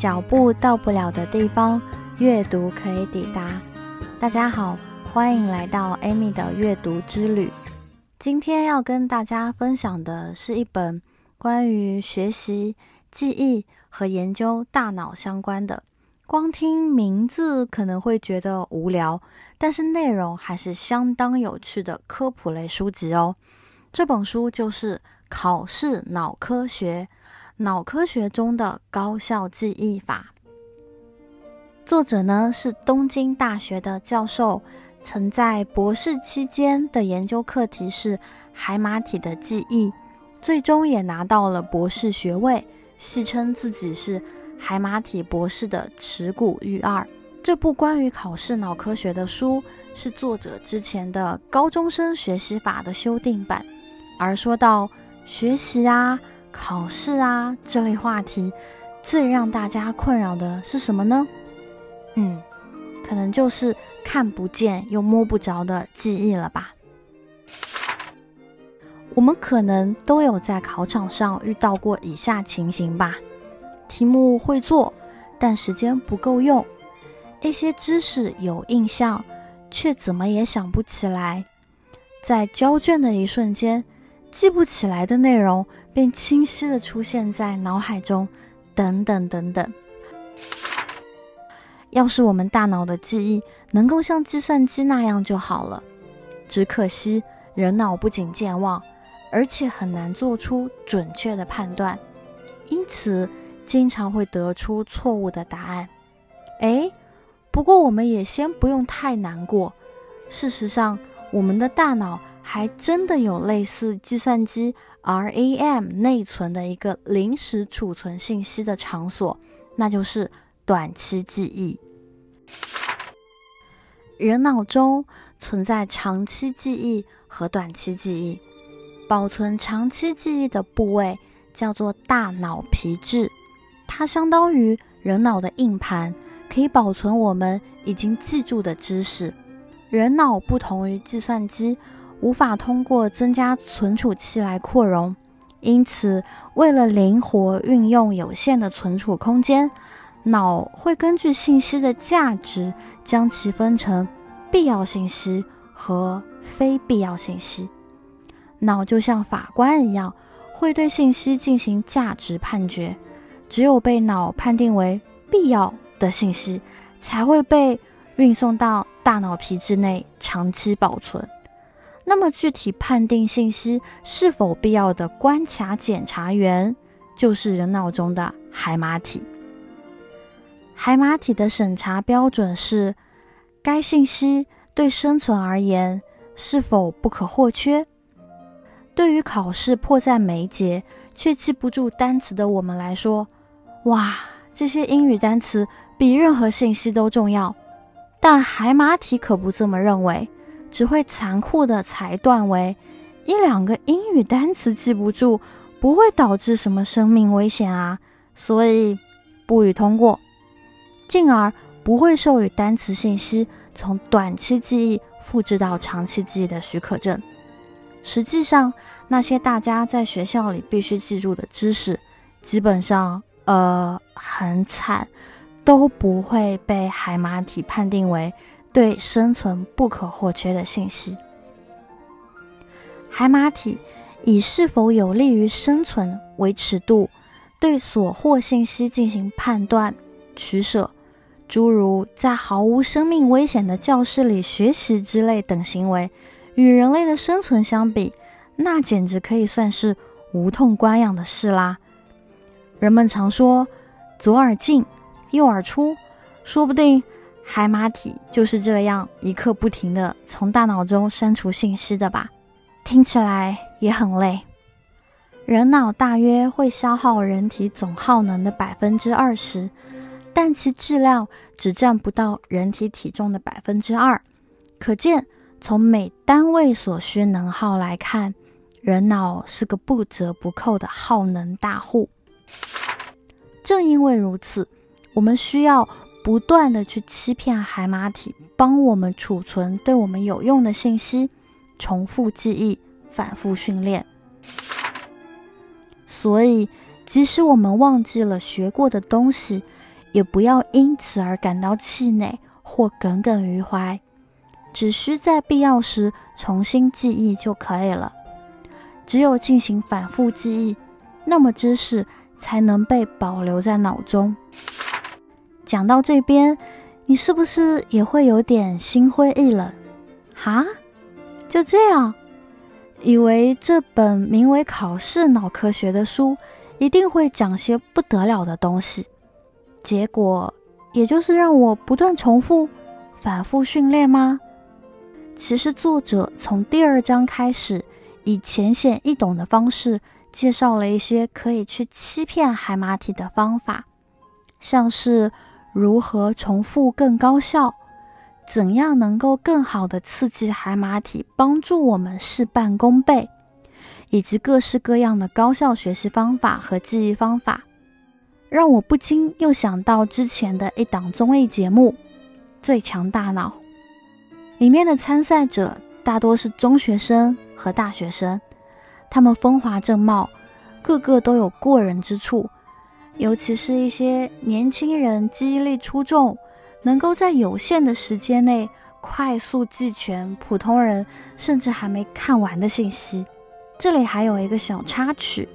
脚步到不了的地方，阅读可以抵达。大家好，欢迎来到 Amy 的阅读之旅。今天要跟大家分享的是一本关于学习、记忆和研究大脑相关的。光听名字可能会觉得无聊，但是内容还是相当有趣的科普类书籍哦。这本书就是《考试脑科学》。脑科学中的高效记忆法，作者呢是东京大学的教授，曾在博士期间的研究课题是海马体的记忆，最终也拿到了博士学位，戏称自己是海马体博士的持股玉二。这部关于考试脑科学的书是作者之前的高中生学习法的修订版，而说到学习啊。考试啊，这类话题最让大家困扰的是什么呢？嗯，可能就是看不见又摸不着的记忆了吧。我们可能都有在考场上遇到过以下情形吧：题目会做，但时间不够用；一些知识有印象，却怎么也想不起来；在交卷的一瞬间，记不起来的内容。便清晰的出现在脑海中，等等等等。要是我们大脑的记忆能够像计算机那样就好了，只可惜人脑不仅健忘，而且很难做出准确的判断，因此经常会得出错误的答案。哎，不过我们也先不用太难过。事实上，我们的大脑还真的有类似计算机。RAM 内存的一个临时储存信息的场所，那就是短期记忆。人脑中存在长期记忆和短期记忆，保存长期记忆的部位叫做大脑皮质，它相当于人脑的硬盘，可以保存我们已经记住的知识。人脑不同于计算机。无法通过增加存储器来扩容，因此，为了灵活运用有限的存储空间，脑会根据信息的价值将其分成必要信息和非必要信息。脑就像法官一样，会对信息进行价值判决，只有被脑判定为必要的信息，才会被运送到大脑皮质内长期保存。那么，具体判定信息是否必要的关卡检查员，就是人脑中的海马体。海马体的审查标准是：该信息对生存而言是否不可或缺。对于考试迫在眉睫却记不住单词的我们来说，哇，这些英语单词比任何信息都重要。但海马体可不这么认为。只会残酷的裁断为一两个英语单词记不住，不会导致什么生命危险啊，所以不予通过，进而不会授予单词信息从短期记忆复制到长期记忆的许可证。实际上，那些大家在学校里必须记住的知识，基本上呃很惨，都不会被海马体判定为。对生存不可或缺的信息，海马体以是否有利于生存为尺度，对所获信息进行判断取舍，诸如在毫无生命危险的教室里学习之类等行为，与人类的生存相比，那简直可以算是无痛关养的事啦。人们常说左耳进右耳出，说不定。海马体就是这样一刻不停的从大脑中删除信息的吧？听起来也很累。人脑大约会消耗人体总耗能的百分之二十，但其质量只占不到人体体重的百分之二。可见，从每单位所需能耗来看，人脑是个不折不扣的耗能大户。正因为如此，我们需要。不断的去欺骗海马体，帮我们储存对我们有用的信息，重复记忆，反复训练。所以，即使我们忘记了学过的东西，也不要因此而感到气馁或耿耿于怀，只需在必要时重新记忆就可以了。只有进行反复记忆，那么知识才能被保留在脑中。讲到这边，你是不是也会有点心灰意冷？哈，就这样，以为这本名为《考试脑科学》的书一定会讲些不得了的东西，结果也就是让我不断重复、反复训练吗？其实作者从第二章开始。以浅显易懂的方式介绍了一些可以去欺骗海马体的方法，像是如何重复更高效，怎样能够更好的刺激海马体，帮助我们事半功倍，以及各式各样的高效学习方法和记忆方法，让我不禁又想到之前的一档综艺节目《最强大脑》，里面的参赛者大多是中学生。和大学生，他们风华正茂，个个都有过人之处，尤其是一些年轻人记忆力出众，能够在有限的时间内快速记全普通人甚至还没看完的信息。这里还有一个小插曲，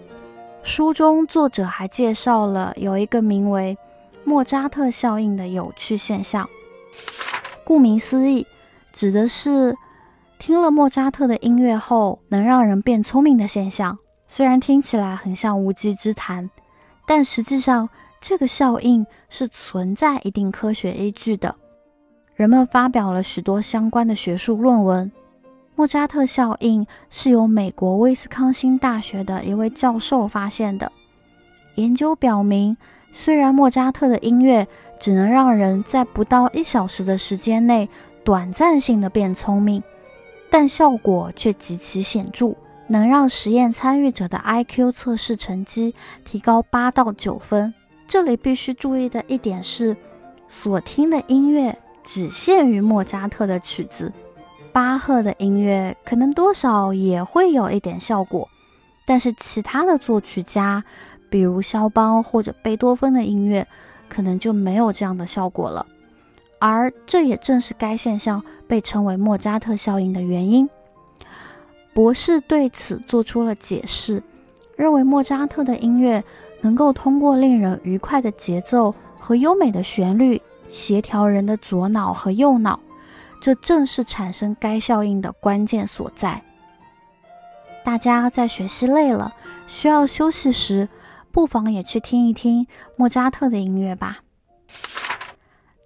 书中作者还介绍了有一个名为莫扎特效应的有趣现象，顾名思义，指的是。听了莫扎特的音乐后，能让人变聪明的现象，虽然听起来很像无稽之谈，但实际上这个效应是存在一定科学依据的。人们发表了许多相关的学术论文。莫扎特效应是由美国威斯康星大学的一位教授发现的。研究表明，虽然莫扎特的音乐只能让人在不到一小时的时间内短暂性的变聪明。但效果却极其显著，能让实验参与者的 IQ 测试成绩提高八到九分。这里必须注意的一点是，所听的音乐只限于莫扎特的曲子，巴赫的音乐可能多少也会有一点效果，但是其他的作曲家，比如肖邦或者贝多芬的音乐，可能就没有这样的效果了。而这也正是该现象被称为莫扎特效应的原因。博士对此做出了解释，认为莫扎特的音乐能够通过令人愉快的节奏和优美的旋律协调人的左脑和右脑，这正是产生该效应的关键所在。大家在学习累了、需要休息时，不妨也去听一听莫扎特的音乐吧。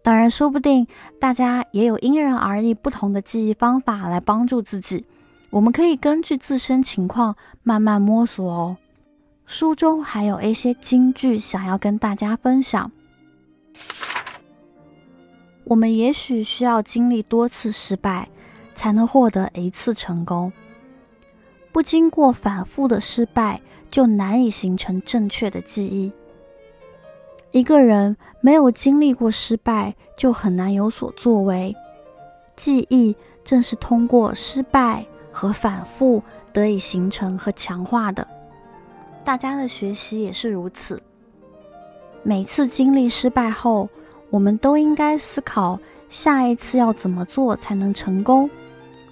当然，说不定大家也有因人而异不同的记忆方法来帮助自己。我们可以根据自身情况慢慢摸索哦。书中还有一些金句想要跟大家分享。我们也许需要经历多次失败，才能获得一次成功。不经过反复的失败，就难以形成正确的记忆。一个人没有经历过失败，就很难有所作为。记忆正是通过失败和反复得以形成和强化的。大家的学习也是如此。每次经历失败后，我们都应该思考下一次要怎么做才能成功。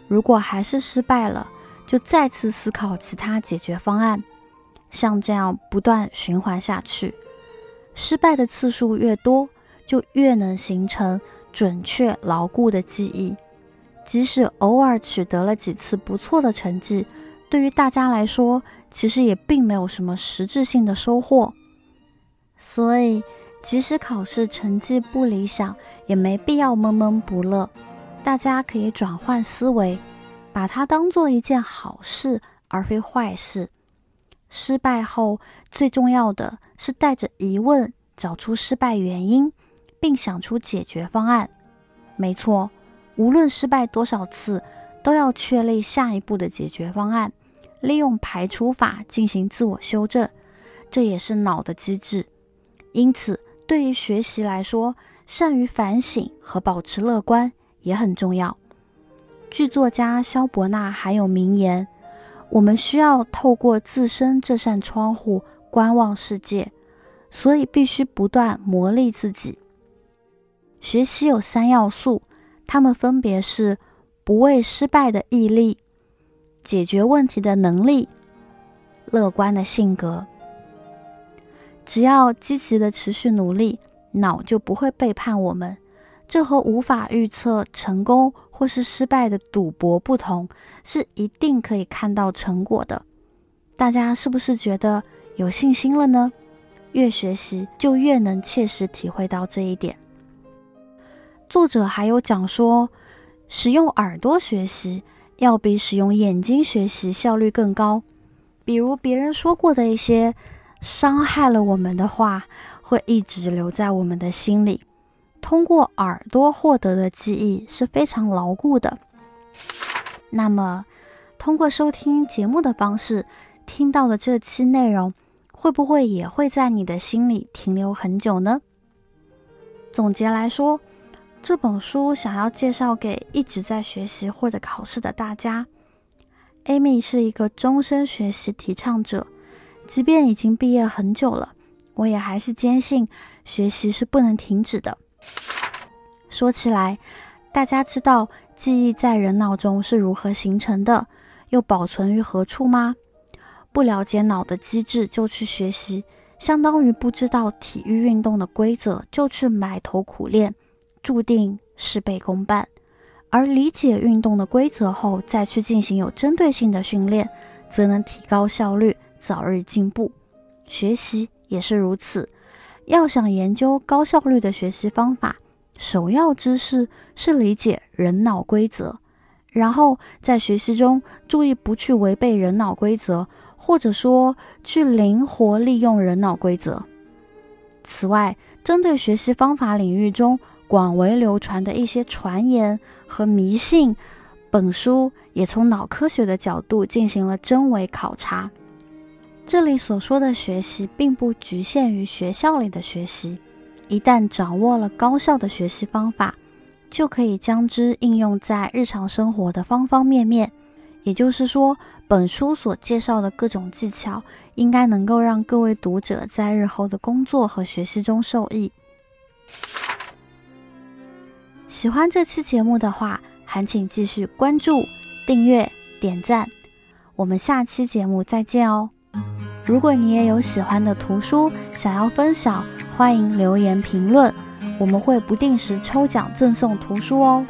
如果还是失败了，就再次思考其他解决方案。像这样不断循环下去。失败的次数越多，就越能形成准确牢固的记忆。即使偶尔取得了几次不错的成绩，对于大家来说，其实也并没有什么实质性的收获。所以，即使考试成绩不理想，也没必要闷闷不乐。大家可以转换思维，把它当做一件好事，而非坏事。失败后，最重要的是带着疑问找出失败原因，并想出解决方案。没错，无论失败多少次，都要确立下一步的解决方案，利用排除法进行自我修正，这也是脑的机制。因此，对于学习来说，善于反省和保持乐观也很重要。剧作家肖伯纳还有名言。我们需要透过自身这扇窗户观望世界，所以必须不断磨砺自己。学习有三要素，它们分别是不畏失败的毅力、解决问题的能力、乐观的性格。只要积极的持续努力，脑就不会背叛我们。这和无法预测成功或是失败的赌博不同，是一定可以看到成果的。大家是不是觉得有信心了呢？越学习就越能切实体会到这一点。作者还有讲说，使用耳朵学习要比使用眼睛学习效率更高。比如别人说过的一些伤害了我们的话，会一直留在我们的心里。通过耳朵获得的记忆是非常牢固的。那么，通过收听节目的方式听到的这期内容，会不会也会在你的心里停留很久呢？总结来说，这本书想要介绍给一直在学习或者考试的大家。Amy 是一个终身学习提倡者，即便已经毕业很久了，我也还是坚信学习是不能停止的。说起来，大家知道记忆在人脑中是如何形成的，又保存于何处吗？不了解脑的机制就去学习，相当于不知道体育运动的规则就去埋头苦练，注定事倍功半。而理解运动的规则后，再去进行有针对性的训练，则能提高效率，早日进步。学习也是如此。要想研究高效率的学习方法，首要知识是理解人脑规则，然后在学习中注意不去违背人脑规则，或者说去灵活利用人脑规则。此外，针对学习方法领域中广为流传的一些传言和迷信，本书也从脑科学的角度进行了真伪考察。这里所说的学习，并不局限于学校里的学习。一旦掌握了高效的学习方法，就可以将之应用在日常生活的方方面面。也就是说，本书所介绍的各种技巧，应该能够让各位读者在日后的工作和学习中受益。喜欢这期节目的话，还请继续关注、订阅、点赞。我们下期节目再见哦！如果你也有喜欢的图书想要分享，欢迎留言评论，我们会不定时抽奖赠送图书哦。